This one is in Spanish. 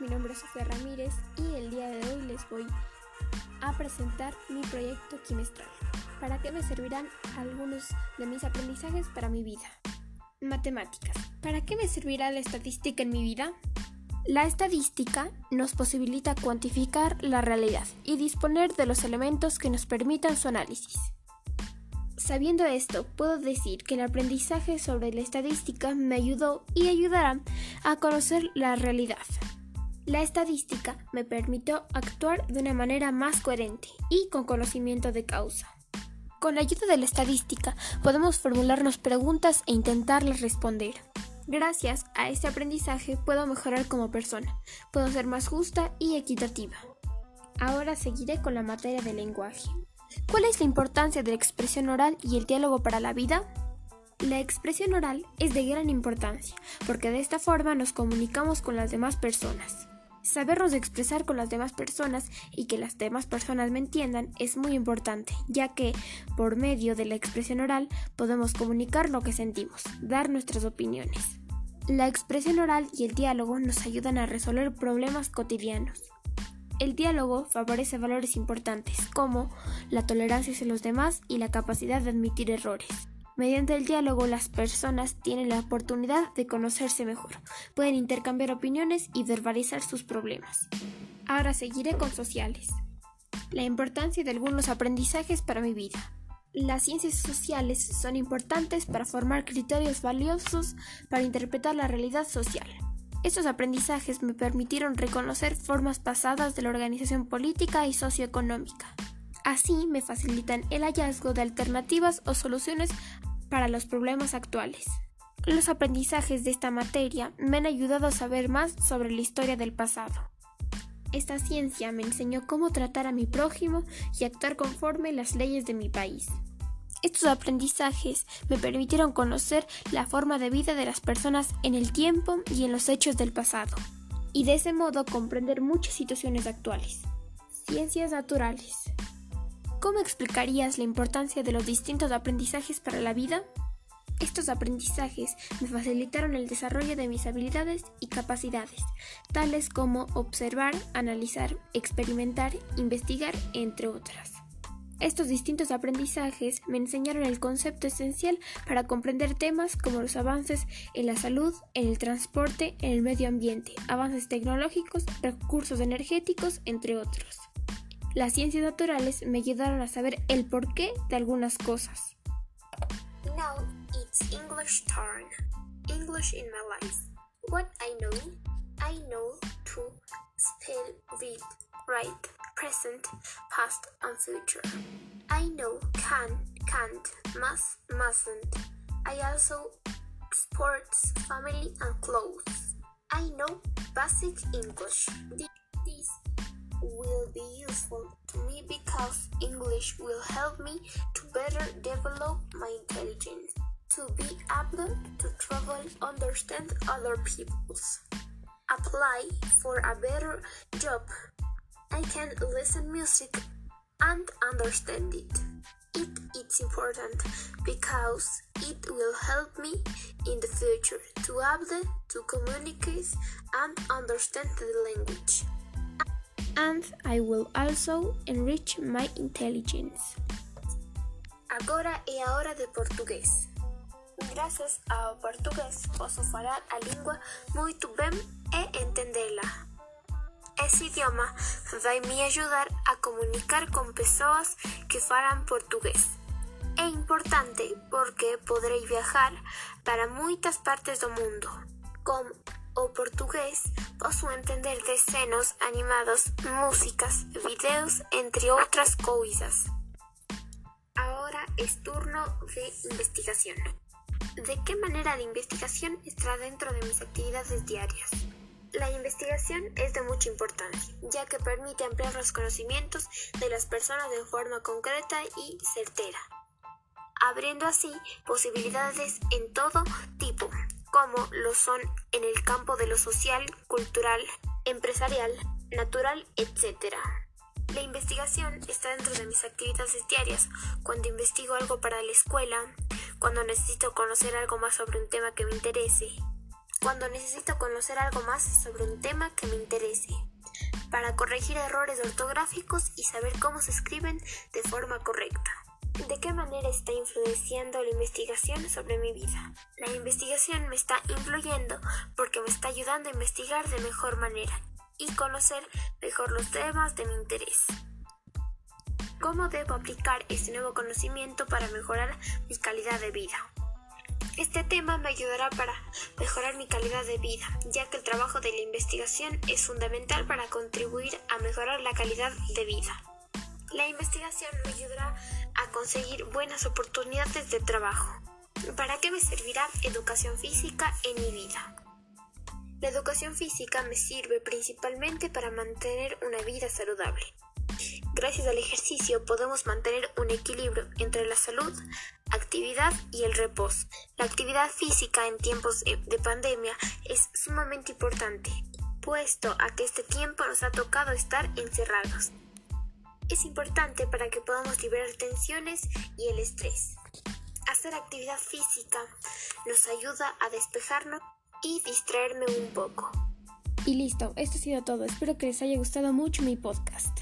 mi nombre es Sofía Ramírez y el día de hoy les voy a presentar mi proyecto quimestral. ¿Para qué me servirán algunos de mis aprendizajes para mi vida? Matemáticas. ¿Para qué me servirá la estadística en mi vida? La estadística nos posibilita cuantificar la realidad y disponer de los elementos que nos permitan su análisis. Sabiendo esto, puedo decir que el aprendizaje sobre la estadística me ayudó y ayudará a conocer la realidad. La estadística me permitió actuar de una manera más coherente y con conocimiento de causa. Con la ayuda de la estadística podemos formularnos preguntas e intentarlas responder. Gracias a este aprendizaje puedo mejorar como persona, puedo ser más justa y equitativa. Ahora seguiré con la materia del lenguaje. ¿Cuál es la importancia de la expresión oral y el diálogo para la vida? La expresión oral es de gran importancia, porque de esta forma nos comunicamos con las demás personas. Sabernos expresar con las demás personas y que las demás personas me entiendan es muy importante, ya que por medio de la expresión oral podemos comunicar lo que sentimos, dar nuestras opiniones. La expresión oral y el diálogo nos ayudan a resolver problemas cotidianos. El diálogo favorece valores importantes como la tolerancia hacia los demás y la capacidad de admitir errores. Mediante el diálogo las personas tienen la oportunidad de conocerse mejor, pueden intercambiar opiniones y verbalizar sus problemas. Ahora seguiré con sociales. La importancia de algunos aprendizajes para mi vida. Las ciencias sociales son importantes para formar criterios valiosos para interpretar la realidad social. Estos aprendizajes me permitieron reconocer formas pasadas de la organización política y socioeconómica. Así me facilitan el hallazgo de alternativas o soluciones para los problemas actuales. Los aprendizajes de esta materia me han ayudado a saber más sobre la historia del pasado. Esta ciencia me enseñó cómo tratar a mi prójimo y actuar conforme las leyes de mi país. Estos aprendizajes me permitieron conocer la forma de vida de las personas en el tiempo y en los hechos del pasado, y de ese modo comprender muchas situaciones actuales. Ciencias naturales. ¿Cómo explicarías la importancia de los distintos aprendizajes para la vida? Estos aprendizajes me facilitaron el desarrollo de mis habilidades y capacidades, tales como observar, analizar, experimentar, investigar, entre otras. Estos distintos aprendizajes me enseñaron el concepto esencial para comprender temas como los avances en la salud, en el transporte, en el medio ambiente, avances tecnológicos, recursos energéticos, entre otros. Las ciencias naturales me ayudaron a saber el porqué de algunas cosas. Now it's English turn. English in my life. What I know, I know to spell, read, write, present, past, and future. I know can, can't, must, mustn't. I also sports, family, and clothes. I know basic English. This will be useful to me because English will help me to better develop my intelligence, to be able to travel, understand other people's, apply for a better job, I can listen music and understand it. It is important because it will help me in the future to able to communicate and understand the language. And I will also enrich my intelligence. Agora é a hora de português. Graças ao português posso falar a língua muito bem e entendê-la. Esse idioma vai me ajudar a comunicar com pessoas que falam português. É importante porque poderei viajar para muitas partes do mundo. Com o português, posso entender desenhos animados, músicas, videos, entre outras coisas. Ahora es turno de investigación. ¿De qué manera de investigación está dentro de mis actividades diarias? La investigación es de mucha importancia, ya que permite ampliar los conocimientos de las personas de forma concreta y certera, abriendo así posibilidades en todo tipo, como lo son en el campo de lo social, cultural, empresarial, natural, etc. La investigación está dentro de mis actividades diarias, cuando investigo algo para la escuela, cuando necesito conocer algo más sobre un tema que me interese, cuando necesito conocer algo más sobre un tema que me interese, para corregir errores ortográficos y saber cómo se escriben de forma correcta. ¿De qué manera está influenciando la investigación sobre mi vida? La investigación me está influyendo porque me está ayudando a investigar de mejor manera y conocer mejor los temas de mi interés. ¿Cómo debo aplicar este nuevo conocimiento para mejorar mi calidad de vida? Este tema me ayudará para mejorar mi calidad de vida, ya que el trabajo de la investigación es fundamental para contribuir a mejorar la calidad de vida. La investigación me ayudará a conseguir buenas oportunidades de trabajo. ¿Para qué me servirá educación física en mi vida? La educación física me sirve principalmente para mantener una vida saludable. Gracias al ejercicio podemos mantener un equilibrio entre la salud, actividad y el reposo. La actividad física en tiempos de pandemia es sumamente importante, puesto a que este tiempo nos ha tocado estar encerrados. Es importante para que podamos liberar tensiones y el estrés. Hacer actividad física nos ayuda a despejarnos y distraerme un poco. Y listo, esto ha sido todo. Espero que les haya gustado mucho mi podcast.